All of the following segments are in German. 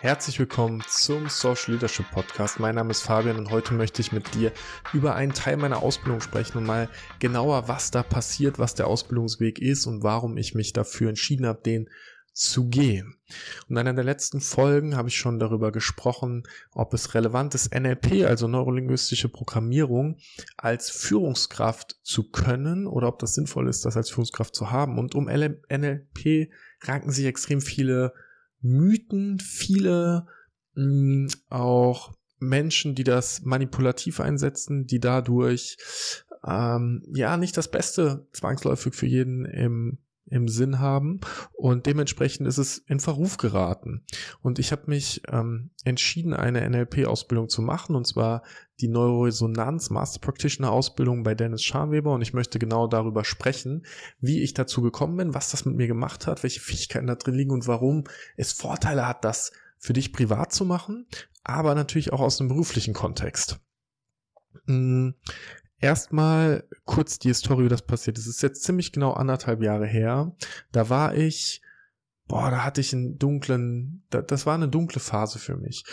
Herzlich willkommen zum Social Leadership Podcast. Mein Name ist Fabian und heute möchte ich mit dir über einen Teil meiner Ausbildung sprechen und mal genauer, was da passiert, was der Ausbildungsweg ist und warum ich mich dafür entschieden habe, den zu gehen. Und in einer der letzten Folgen habe ich schon darüber gesprochen, ob es relevant ist, NLP, also neurolinguistische Programmierung, als Führungskraft zu können oder ob das sinnvoll ist, das als Führungskraft zu haben. Und um NLP ranken sich extrem viele Mythen, viele mh, mm, auch Menschen, die das manipulativ einsetzen, die dadurch ähm, ja nicht das Beste zwangsläufig für jeden im im Sinn haben und dementsprechend ist es in Verruf geraten. Und ich habe mich ähm, entschieden, eine NLP-Ausbildung zu machen und zwar die Neuroresonanz Master Practitioner Ausbildung bei Dennis Scharnweber und ich möchte genau darüber sprechen, wie ich dazu gekommen bin, was das mit mir gemacht hat, welche Fähigkeiten da drin liegen und warum es Vorteile hat, das für dich privat zu machen, aber natürlich auch aus einem beruflichen Kontext. Erstmal kurz die Historie, wie das passiert ist. Es ist jetzt ziemlich genau anderthalb Jahre her. Da war ich, boah, da hatte ich einen dunklen, das war eine dunkle Phase für mich.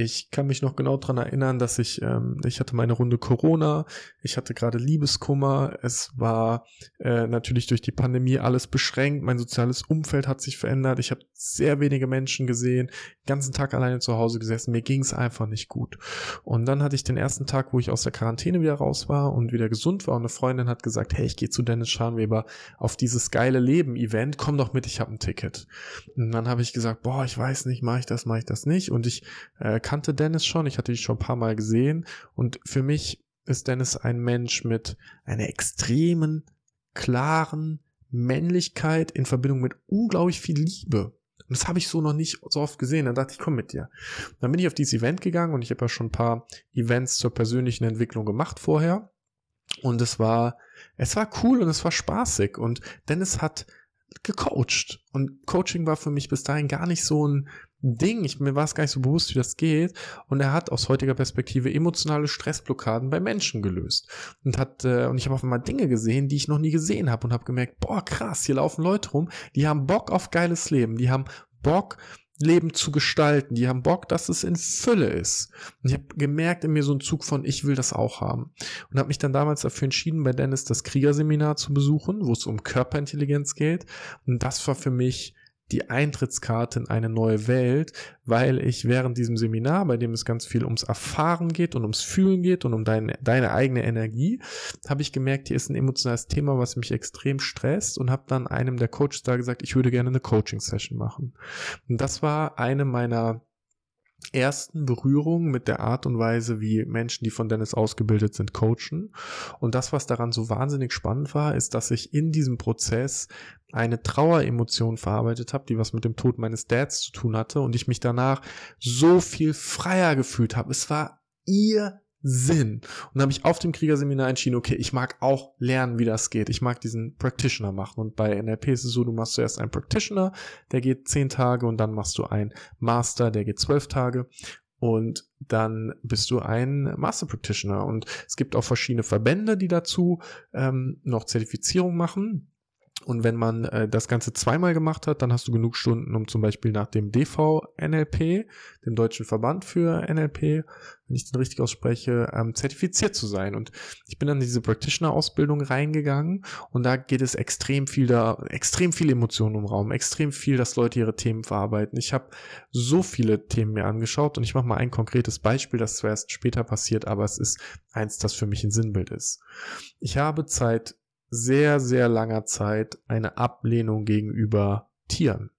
Ich kann mich noch genau dran erinnern, dass ich, ähm, ich hatte meine Runde Corona, ich hatte gerade Liebeskummer, es war äh, natürlich durch die Pandemie alles beschränkt, mein soziales Umfeld hat sich verändert, ich habe sehr wenige Menschen gesehen, ganzen Tag alleine zu Hause gesessen, mir ging es einfach nicht gut. Und dann hatte ich den ersten Tag, wo ich aus der Quarantäne wieder raus war und wieder gesund war und eine Freundin hat gesagt, hey, ich gehe zu Dennis Scharnweber auf dieses geile Leben-Event, komm doch mit, ich habe ein Ticket. Und dann habe ich gesagt, boah, ich weiß nicht, mache ich das, mache ich das nicht und ich äh, kannte Dennis schon, ich hatte ihn schon ein paar Mal gesehen und für mich ist Dennis ein Mensch mit einer extremen, klaren Männlichkeit in Verbindung mit unglaublich viel Liebe. Und das habe ich so noch nicht so oft gesehen. Dann dachte ich, komm mit dir. Dann bin ich auf dieses Event gegangen und ich habe ja schon ein paar Events zur persönlichen Entwicklung gemacht vorher. Und es war, es war cool und es war spaßig. Und Dennis hat gecoacht. Und Coaching war für mich bis dahin gar nicht so ein Ding. Ich, mir war es gar nicht so bewusst, wie das geht. Und er hat aus heutiger Perspektive emotionale Stressblockaden bei Menschen gelöst. Und hat, äh, und ich habe auf einmal Dinge gesehen, die ich noch nie gesehen habe und habe gemerkt, boah, krass, hier laufen Leute rum, die haben Bock auf geiles Leben, die haben Bock, Leben zu gestalten. Die haben Bock, dass es in Fülle ist. Und ich habe gemerkt in mir so einen Zug von, ich will das auch haben. Und habe mich dann damals dafür entschieden, bei Dennis das Kriegerseminar zu besuchen, wo es um Körperintelligenz geht. Und das war für mich die Eintrittskarte in eine neue Welt, weil ich während diesem Seminar, bei dem es ganz viel ums Erfahren geht und ums Fühlen geht und um deine, deine eigene Energie, habe ich gemerkt, hier ist ein emotionales Thema, was mich extrem stresst und habe dann einem der Coaches da gesagt, ich würde gerne eine Coaching-Session machen. Und das war eine meiner ersten Berührung mit der Art und Weise, wie Menschen, die von Dennis ausgebildet sind, coachen. Und das, was daran so wahnsinnig spannend war, ist, dass ich in diesem Prozess eine Traueremotion verarbeitet habe, die was mit dem Tod meines Dads zu tun hatte und ich mich danach so viel freier gefühlt habe. Es war ihr Sinn. Und habe ich auf dem Kriegerseminar entschieden, okay, ich mag auch lernen, wie das geht. Ich mag diesen Practitioner machen. Und bei NLP ist es so, du machst zuerst einen Practitioner, der geht zehn Tage und dann machst du einen Master, der geht zwölf Tage. Und dann bist du ein Master Practitioner. Und es gibt auch verschiedene Verbände, die dazu ähm, noch Zertifizierung machen. Und wenn man äh, das Ganze zweimal gemacht hat, dann hast du genug Stunden, um zum Beispiel nach dem DV-NLP, dem Deutschen Verband für NLP, wenn ich den richtig ausspreche, ähm, zertifiziert zu sein. Und ich bin dann in diese Practitioner-Ausbildung reingegangen und da geht es extrem viel da, extrem viele Emotionen im Raum, extrem viel, dass Leute ihre Themen verarbeiten. Ich habe so viele Themen mir angeschaut und ich mache mal ein konkretes Beispiel, das zwar erst später passiert, aber es ist eins, das für mich ein Sinnbild ist. Ich habe Zeit sehr, sehr langer Zeit eine Ablehnung gegenüber Tieren.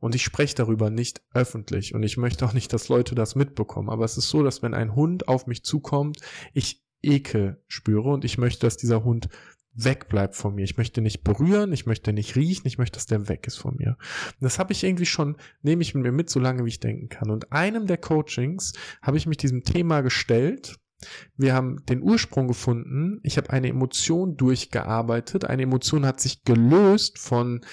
Und ich spreche darüber nicht öffentlich und ich möchte auch nicht, dass Leute das mitbekommen. Aber es ist so, dass wenn ein Hund auf mich zukommt, ich Ekel spüre und ich möchte, dass dieser Hund wegbleibt von mir. Ich möchte nicht berühren, ich möchte nicht riechen, ich möchte, dass der weg ist von mir. Und das habe ich irgendwie schon, nehme ich mit mir mit, so lange wie ich denken kann. Und einem der Coachings habe ich mich diesem Thema gestellt wir haben den Ursprung gefunden. Ich habe eine Emotion durchgearbeitet. Eine Emotion hat sich gelöst von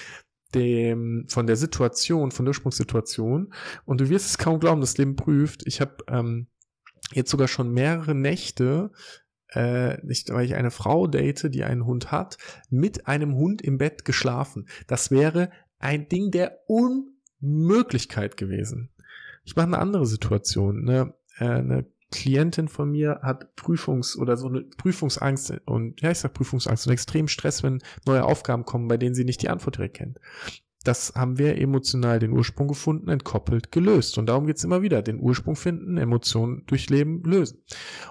dem, von der Situation, von der Ursprungssituation. Und du wirst es kaum glauben, das Leben prüft. Ich habe ähm, jetzt sogar schon mehrere Nächte, äh, nicht, weil ich eine Frau date, die einen Hund hat, mit einem Hund im Bett geschlafen. Das wäre ein Ding der Unmöglichkeit gewesen. Ich mache eine andere Situation. Ne? Äh, eine Klientin von mir hat Prüfungs- oder so eine Prüfungsangst und, ja, ich sag Prüfungsangst und extrem Stress, wenn neue Aufgaben kommen, bei denen sie nicht die Antwort direkt kennt. Das haben wir emotional den Ursprung gefunden, entkoppelt, gelöst. Und darum geht's immer wieder. Den Ursprung finden, Emotionen durchleben, lösen.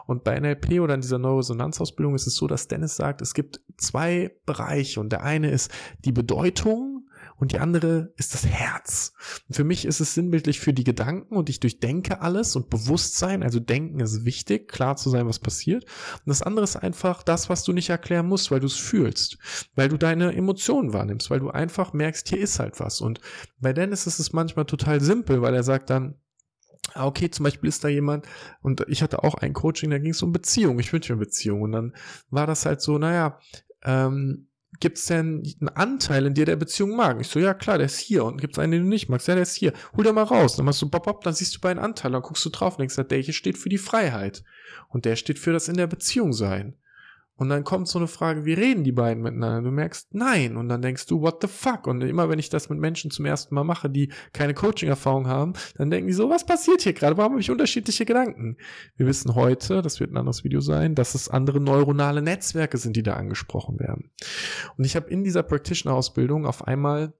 Und bei NLP oder in dieser Neuroresonanzausbildung ist es so, dass Dennis sagt, es gibt zwei Bereiche. Und der eine ist die Bedeutung und die andere ist das Herz. Und für mich ist es sinnbildlich für die Gedanken und ich durchdenke alles und Bewusstsein, also denken ist wichtig, klar zu sein, was passiert. Und das andere ist einfach das, was du nicht erklären musst, weil du es fühlst, weil du deine Emotionen wahrnimmst, weil du einfach merkst, hier ist halt was. Und bei Dennis ist es manchmal total simpel, weil er sagt dann, ah, okay, zum Beispiel ist da jemand und ich hatte auch ein Coaching, da ging es um Beziehung, ich wünsche mir Beziehung und dann war das halt so, naja, ähm, gibt es denn einen Anteil in dir, der Beziehung mag? Ich so, ja klar, der ist hier. Und gibt es einen, den du nicht magst? Ja, der ist hier. Hol dir mal raus. Dann machst du bop, bop, dann siehst du bei einem Anteil, dann guckst du drauf und denkst, der hier steht für die Freiheit. Und der steht für das in der Beziehung sein. Und dann kommt so eine Frage, wie reden die beiden miteinander? Du merkst, nein. Und dann denkst du, what the fuck? Und immer wenn ich das mit Menschen zum ersten Mal mache, die keine Coaching-Erfahrung haben, dann denken die so, was passiert hier gerade? Warum habe ich unterschiedliche Gedanken? Wir wissen heute, das wird ein anderes Video sein, dass es andere neuronale Netzwerke sind, die da angesprochen werden. Und ich habe in dieser Practitioner-Ausbildung auf einmal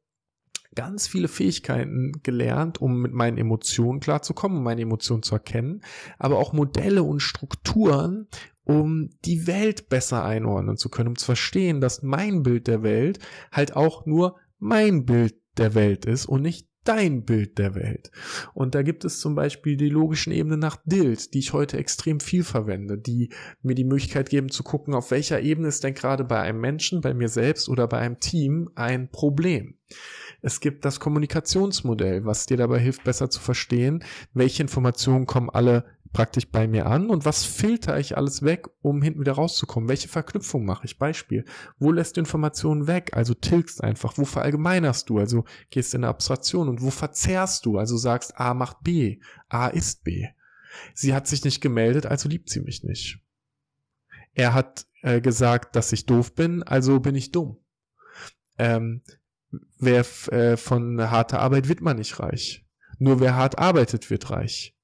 ganz viele Fähigkeiten gelernt, um mit meinen Emotionen klarzukommen, um meine Emotionen zu erkennen, aber auch Modelle und Strukturen, um die Welt besser einordnen zu können, um zu verstehen, dass mein Bild der Welt halt auch nur mein Bild der Welt ist und nicht dein Bild der Welt. Und da gibt es zum Beispiel die logischen Ebenen nach Dild, die ich heute extrem viel verwende, die mir die Möglichkeit geben zu gucken, auf welcher Ebene ist denn gerade bei einem Menschen, bei mir selbst oder bei einem Team ein Problem. Es gibt das Kommunikationsmodell, was dir dabei hilft, besser zu verstehen, welche Informationen kommen alle praktisch bei mir an und was filter ich alles weg, um hinten wieder rauszukommen? Welche Verknüpfung mache ich? Beispiel. Wo lässt du Informationen weg? Also tilgst einfach. Wo verallgemeinerst du? Also gehst in eine Abstraktion. Und wo verzerrst du? Also sagst A macht B. A ist B. Sie hat sich nicht gemeldet, also liebt sie mich nicht. Er hat äh, gesagt, dass ich doof bin, also bin ich dumm. Ähm, wer äh, von harter Arbeit wird man nicht reich. Nur wer hart arbeitet, wird reich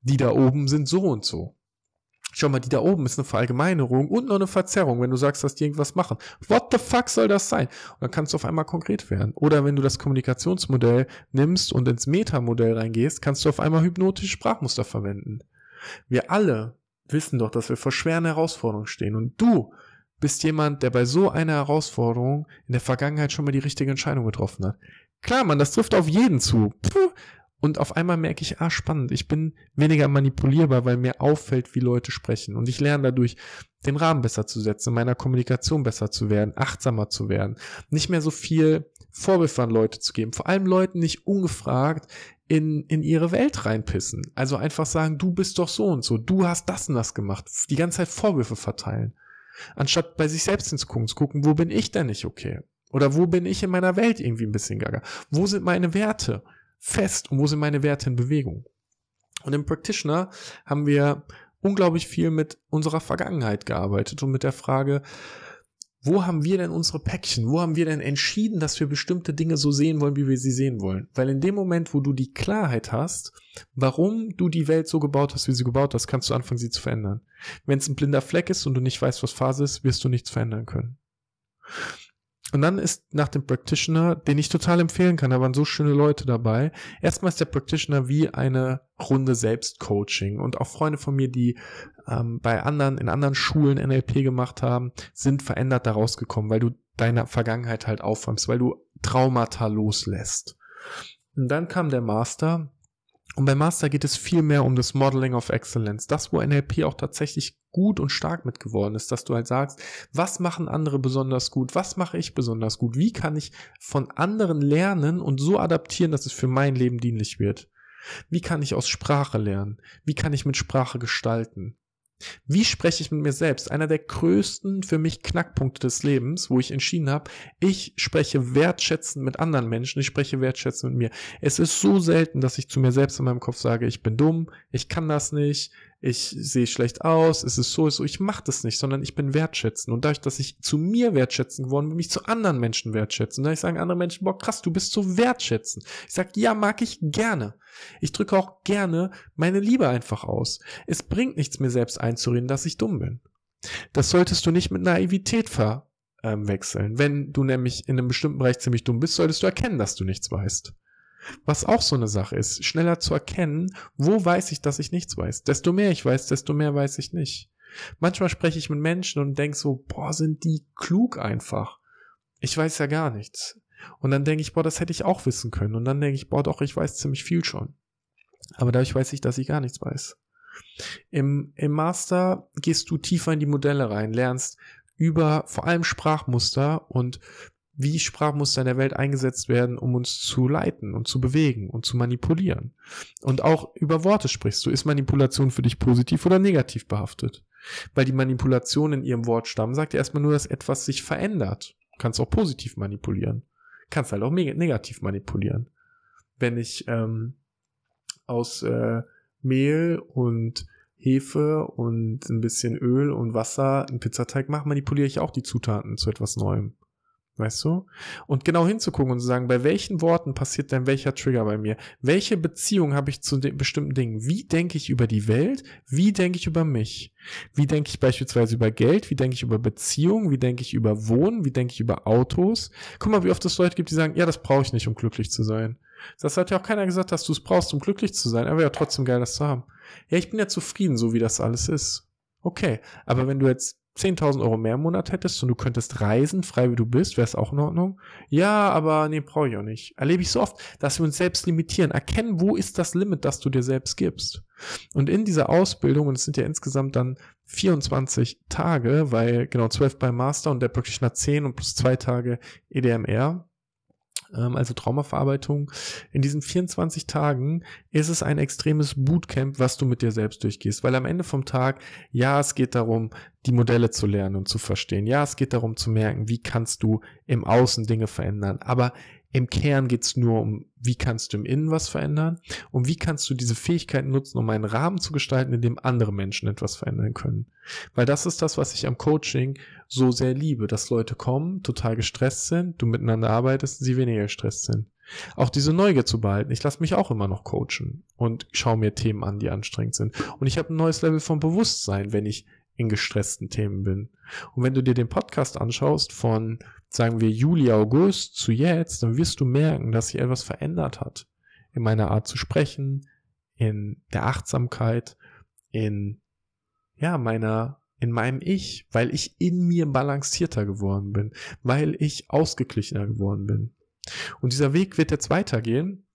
die da oben sind so und so. Schau mal, die da oben ist eine Verallgemeinerung und noch eine Verzerrung, wenn du sagst, dass die irgendwas machen. What the fuck soll das sein? Und dann kannst du auf einmal konkret werden. Oder wenn du das Kommunikationsmodell nimmst und ins Metamodell reingehst, kannst du auf einmal hypnotische Sprachmuster verwenden. Wir alle wissen doch, dass wir vor schweren Herausforderungen stehen. Und du bist jemand, der bei so einer Herausforderung in der Vergangenheit schon mal die richtige Entscheidung getroffen hat. Klar, man, das trifft auf jeden zu. Puh, und auf einmal merke ich, ah, spannend, ich bin weniger manipulierbar, weil mir auffällt, wie Leute sprechen. Und ich lerne dadurch, den Rahmen besser zu setzen, in meiner Kommunikation besser zu werden, achtsamer zu werden, nicht mehr so viel Vorwürfe an Leute zu geben, vor allem Leuten nicht ungefragt in, in ihre Welt reinpissen. Also einfach sagen, du bist doch so und so, du hast das und das gemacht, die ganze Zeit Vorwürfe verteilen. Anstatt bei sich selbst hinzugucken, zu gucken, wo bin ich denn nicht okay? Oder wo bin ich in meiner Welt irgendwie ein bisschen gaga? Wo sind meine Werte? Fest und wo sind meine Werte in Bewegung. Und im Practitioner haben wir unglaublich viel mit unserer Vergangenheit gearbeitet und mit der Frage, wo haben wir denn unsere Päckchen? Wo haben wir denn entschieden, dass wir bestimmte Dinge so sehen wollen, wie wir sie sehen wollen? Weil in dem Moment, wo du die Klarheit hast, warum du die Welt so gebaut hast, wie sie gebaut hast, kannst du anfangen, sie zu verändern. Wenn es ein blinder Fleck ist und du nicht weißt, was Phase ist, wirst du nichts verändern können. Und dann ist nach dem Practitioner, den ich total empfehlen kann, da waren so schöne Leute dabei. Erstmal ist der Practitioner wie eine Runde Selbstcoaching. Und auch Freunde von mir, die ähm, bei anderen, in anderen Schulen NLP gemacht haben, sind verändert da rausgekommen, weil du deine Vergangenheit halt aufräumst, weil du Traumata loslässt. Und dann kam der Master, und beim Master geht es viel mehr um das Modeling of Excellence. Das, wo NLP auch tatsächlich gut und stark mit geworden ist, dass du halt sagst, was machen andere besonders gut? Was mache ich besonders gut? Wie kann ich von anderen lernen und so adaptieren, dass es für mein Leben dienlich wird? Wie kann ich aus Sprache lernen? Wie kann ich mit Sprache gestalten? Wie spreche ich mit mir selbst? Einer der größten für mich Knackpunkte des Lebens, wo ich entschieden habe, ich spreche wertschätzend mit anderen Menschen, ich spreche wertschätzend mit mir. Es ist so selten, dass ich zu mir selbst in meinem Kopf sage, ich bin dumm, ich kann das nicht, ich sehe schlecht aus, es ist so, ist so. Ich mache das nicht, sondern ich bin wertschätzend. Und dadurch, dass ich zu mir wertschätzen geworden bin, mich zu anderen Menschen wertschätzen. Und da ich sagen andere Menschen, boah, krass, du bist so wertschätzend. Ich sag, ja, mag ich gerne. Ich drücke auch gerne meine Liebe einfach aus. Es bringt nichts, mir selbst einzureden, dass ich dumm bin. Das solltest du nicht mit Naivität verwechseln. Wenn du nämlich in einem bestimmten Bereich ziemlich dumm bist, solltest du erkennen, dass du nichts weißt. Was auch so eine Sache ist, schneller zu erkennen, wo weiß ich, dass ich nichts weiß. Desto mehr ich weiß, desto mehr weiß ich nicht. Manchmal spreche ich mit Menschen und denke so, boah, sind die klug einfach. Ich weiß ja gar nichts. Und dann denke ich, boah, das hätte ich auch wissen können. Und dann denke ich, boah, doch, ich weiß ziemlich viel schon. Aber dadurch weiß ich, dass ich gar nichts weiß. Im, Im Master gehst du tiefer in die Modelle rein, lernst über vor allem Sprachmuster und wie Sprachmuster in der Welt eingesetzt werden, um uns zu leiten und zu bewegen und zu manipulieren. Und auch über Worte sprichst du. Ist Manipulation für dich positiv oder negativ behaftet? Weil die Manipulation in ihrem Wortstamm sagt ja erstmal nur, dass etwas sich verändert. Kannst auch positiv manipulieren. Kannst halt auch negativ manipulieren. Wenn ich ähm, aus äh, Mehl und Hefe und ein bisschen Öl und Wasser einen Pizzateig mache, manipuliere ich auch die Zutaten zu etwas Neuem. Weißt du? Und genau hinzugucken und zu sagen, bei welchen Worten passiert denn welcher Trigger bei mir? Welche Beziehung habe ich zu den bestimmten Dingen? Wie denke ich über die Welt? Wie denke ich über mich? Wie denke ich beispielsweise über Geld? Wie denke ich über Beziehungen? Wie denke ich über Wohnen? Wie denke ich über Autos? Guck mal, wie oft es Leute gibt, die sagen, ja, das brauche ich nicht, um glücklich zu sein. Das hat ja auch keiner gesagt, dass du es brauchst, um glücklich zu sein. Aber ja, trotzdem geil, das zu haben. Ja, ich bin ja zufrieden, so wie das alles ist. Okay, aber wenn du jetzt 10.000 Euro mehr im Monat hättest und du könntest reisen, frei wie du bist, wäre es auch in Ordnung. Ja, aber nee, brauche ich auch nicht. Erlebe ich so oft, dass wir uns selbst limitieren. Erkennen, wo ist das Limit, das du dir selbst gibst. Und in dieser Ausbildung, und es sind ja insgesamt dann 24 Tage, weil genau 12 beim Master und der Practitioner 10 und plus zwei Tage EDMR, ähm, also Traumaverarbeitung. In diesen 24 Tagen ist es ein extremes Bootcamp, was du mit dir selbst durchgehst, weil am Ende vom Tag, ja, es geht darum, die Modelle zu lernen und zu verstehen. Ja, es geht darum zu merken, wie kannst du im Außen Dinge verändern. Aber im Kern geht's nur um, wie kannst du im Innen was verändern und wie kannst du diese Fähigkeiten nutzen, um einen Rahmen zu gestalten, in dem andere Menschen etwas verändern können. Weil das ist das, was ich am Coaching so sehr liebe, dass Leute kommen, total gestresst sind, du miteinander arbeitest, sie weniger gestresst sind. Auch diese Neugier zu behalten. Ich lasse mich auch immer noch coachen und schaue mir Themen an, die anstrengend sind. Und ich habe ein neues Level von Bewusstsein, wenn ich in gestressten Themen bin. Und wenn du dir den Podcast anschaust von sagen wir Juli, August zu jetzt, dann wirst du merken, dass sich etwas verändert hat. In meiner Art zu sprechen, in der Achtsamkeit, in, ja, meiner, in meinem Ich, weil ich in mir balancierter geworden bin, weil ich ausgeglichener geworden bin. Und dieser Weg wird jetzt weitergehen,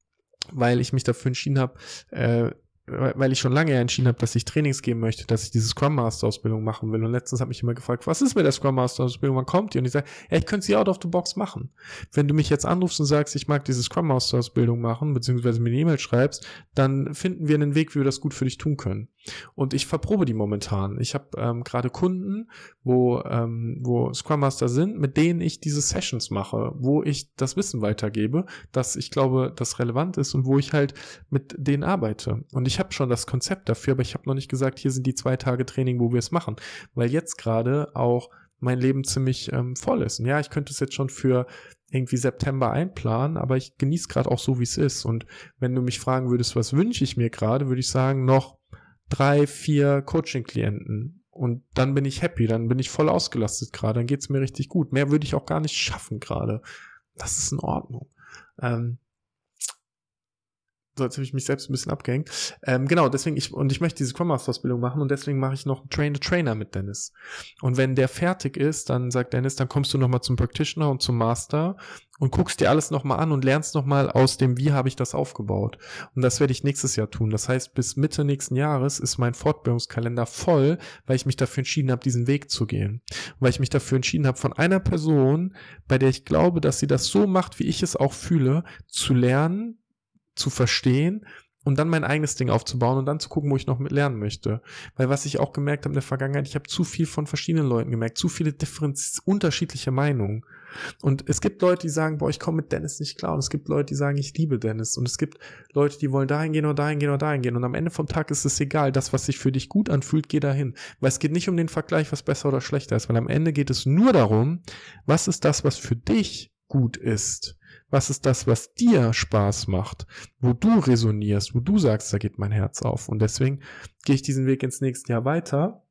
weil ich mich dafür entschieden habe, äh, weil ich schon lange entschieden habe, dass ich Trainings geben möchte, dass ich diese Scrum Master Ausbildung machen will. Und letztens hat mich immer gefragt, was ist mit der Scrum Master Ausbildung, wann kommt die? Und ich sage, ja, ich könnte sie out of the box machen. Wenn du mich jetzt anrufst und sagst, ich mag diese Scrum Master Ausbildung machen, beziehungsweise mir eine E-Mail schreibst, dann finden wir einen Weg, wie wir das gut für dich tun können. Und ich verprobe die momentan. Ich habe ähm, gerade Kunden, wo, ähm, wo Scrum Master sind, mit denen ich diese Sessions mache, wo ich das Wissen weitergebe, dass ich glaube, das relevant ist und wo ich halt mit denen arbeite. Und ich habe schon das Konzept dafür, aber ich habe noch nicht gesagt, hier sind die zwei Tage Training, wo wir es machen. Weil jetzt gerade auch mein Leben ziemlich ähm, voll ist. Und ja, ich könnte es jetzt schon für irgendwie September einplanen, aber ich genieße gerade auch so, wie es ist. Und wenn du mich fragen würdest, was wünsche ich mir gerade, würde ich sagen, noch drei, vier Coaching-Klienten. Und dann bin ich happy, dann bin ich voll ausgelastet gerade, dann geht es mir richtig gut. Mehr würde ich auch gar nicht schaffen gerade. Das ist in Ordnung. Ähm, so jetzt habe ich mich selbst ein bisschen abgehängt. Ähm, genau, deswegen ich und ich möchte diese Scrum Master Ausbildung machen und deswegen mache ich noch Train the Trainer mit Dennis. Und wenn der fertig ist, dann sagt Dennis, dann kommst du nochmal zum Practitioner und zum Master und guckst dir alles nochmal an und lernst nochmal aus dem, wie habe ich das aufgebaut. Und das werde ich nächstes Jahr tun. Das heißt, bis Mitte nächsten Jahres ist mein Fortbildungskalender voll, weil ich mich dafür entschieden habe, diesen Weg zu gehen. Und weil ich mich dafür entschieden habe, von einer Person, bei der ich glaube, dass sie das so macht, wie ich es auch fühle, zu lernen, zu verstehen und dann mein eigenes Ding aufzubauen und dann zu gucken, wo ich noch mit lernen möchte. Weil was ich auch gemerkt habe in der Vergangenheit, ich habe zu viel von verschiedenen Leuten gemerkt, zu viele Differenz unterschiedliche Meinungen. Und es gibt Leute, die sagen, boah, ich komme mit Dennis nicht klar. Und es gibt Leute, die sagen, ich liebe Dennis. Und es gibt Leute, die wollen dahin gehen oder dahin gehen oder dahin gehen. Und am Ende vom Tag ist es egal. Das, was sich für dich gut anfühlt, geh dahin. Weil es geht nicht um den Vergleich, was besser oder schlechter ist. Weil am Ende geht es nur darum, was ist das, was für dich gut ist. Was ist das, was dir Spaß macht, wo du resonierst, wo du sagst, da geht mein Herz auf. Und deswegen gehe ich diesen Weg ins nächste Jahr weiter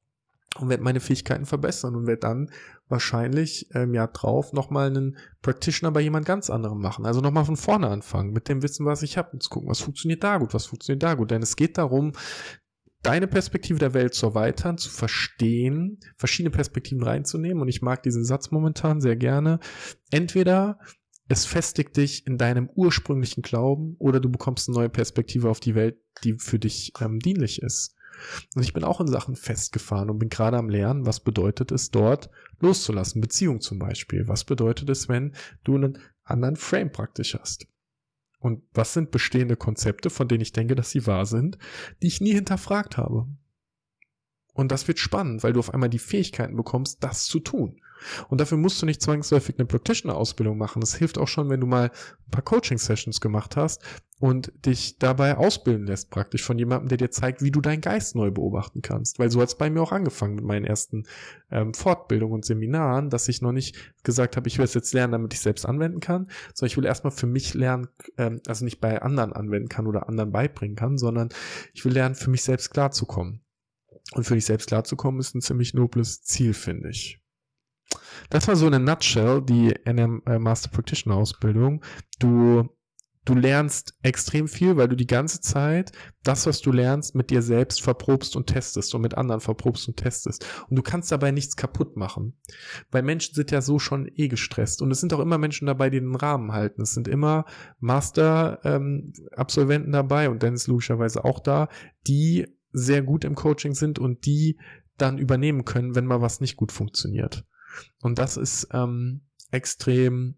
und werde meine Fähigkeiten verbessern und werde dann wahrscheinlich im Jahr drauf nochmal einen Practitioner bei jemand ganz anderem machen. Also nochmal von vorne anfangen, mit dem Wissen, was ich habe und zu gucken, was funktioniert da gut, was funktioniert da gut. Denn es geht darum, deine Perspektive der Welt zu erweitern, zu verstehen, verschiedene Perspektiven reinzunehmen. Und ich mag diesen Satz momentan sehr gerne. Entweder es festigt dich in deinem ursprünglichen Glauben oder du bekommst eine neue Perspektive auf die Welt, die für dich ähm, dienlich ist. Und ich bin auch in Sachen festgefahren und bin gerade am Lernen, was bedeutet es dort loszulassen. Beziehung zum Beispiel. Was bedeutet es, wenn du einen anderen Frame praktisch hast? Und was sind bestehende Konzepte, von denen ich denke, dass sie wahr sind, die ich nie hinterfragt habe? Und das wird spannend, weil du auf einmal die Fähigkeiten bekommst, das zu tun. Und dafür musst du nicht zwangsläufig eine Practitioner-Ausbildung machen. Das hilft auch schon, wenn du mal ein paar Coaching-Sessions gemacht hast und dich dabei ausbilden lässt, praktisch von jemandem, der dir zeigt, wie du deinen Geist neu beobachten kannst. Weil so hat es bei mir auch angefangen mit meinen ersten ähm, Fortbildungen und Seminaren, dass ich noch nicht gesagt habe, ich will es jetzt lernen, damit ich selbst anwenden kann, sondern ich will erstmal für mich lernen, ähm, also nicht bei anderen anwenden kann oder anderen beibringen kann, sondern ich will lernen, für mich selbst klarzukommen. Und für dich selbst klarzukommen, ist ein ziemlich nobles Ziel, finde ich. Das war so eine Nutshell, die NM äh, Master Practitioner Ausbildung. Du, du lernst extrem viel, weil du die ganze Zeit das, was du lernst, mit dir selbst verprobst und testest und mit anderen verprobst und testest. Und du kannst dabei nichts kaputt machen. Weil Menschen sind ja so schon eh gestresst. Und es sind auch immer Menschen dabei, die den Rahmen halten. Es sind immer Master-Absolventen ähm, dabei und Dennis logischerweise auch da, die sehr gut im Coaching sind und die dann übernehmen können, wenn mal was nicht gut funktioniert. Und das ist ähm, extrem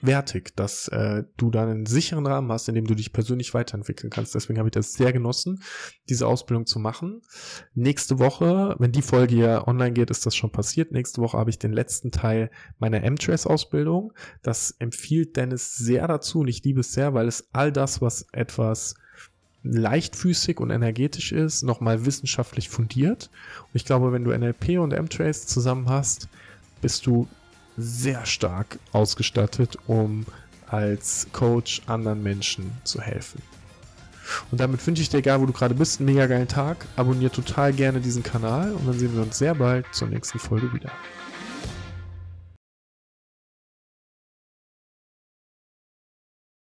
wertig, dass äh, du dann einen sicheren Rahmen hast, in dem du dich persönlich weiterentwickeln kannst. Deswegen habe ich das sehr genossen, diese Ausbildung zu machen. Nächste Woche, wenn die Folge hier online geht, ist das schon passiert. Nächste Woche habe ich den letzten Teil meiner M-Trace-Ausbildung. Das empfiehlt Dennis sehr dazu und ich liebe es sehr, weil es all das, was etwas leichtfüßig und energetisch ist, nochmal wissenschaftlich fundiert. Und ich glaube, wenn du NLP und M-Trace zusammen hast, bist du sehr stark ausgestattet, um als Coach anderen Menschen zu helfen. Und damit wünsche ich dir, egal wo du gerade bist, einen mega geilen Tag. Abonnier total gerne diesen Kanal und dann sehen wir uns sehr bald zur nächsten Folge wieder.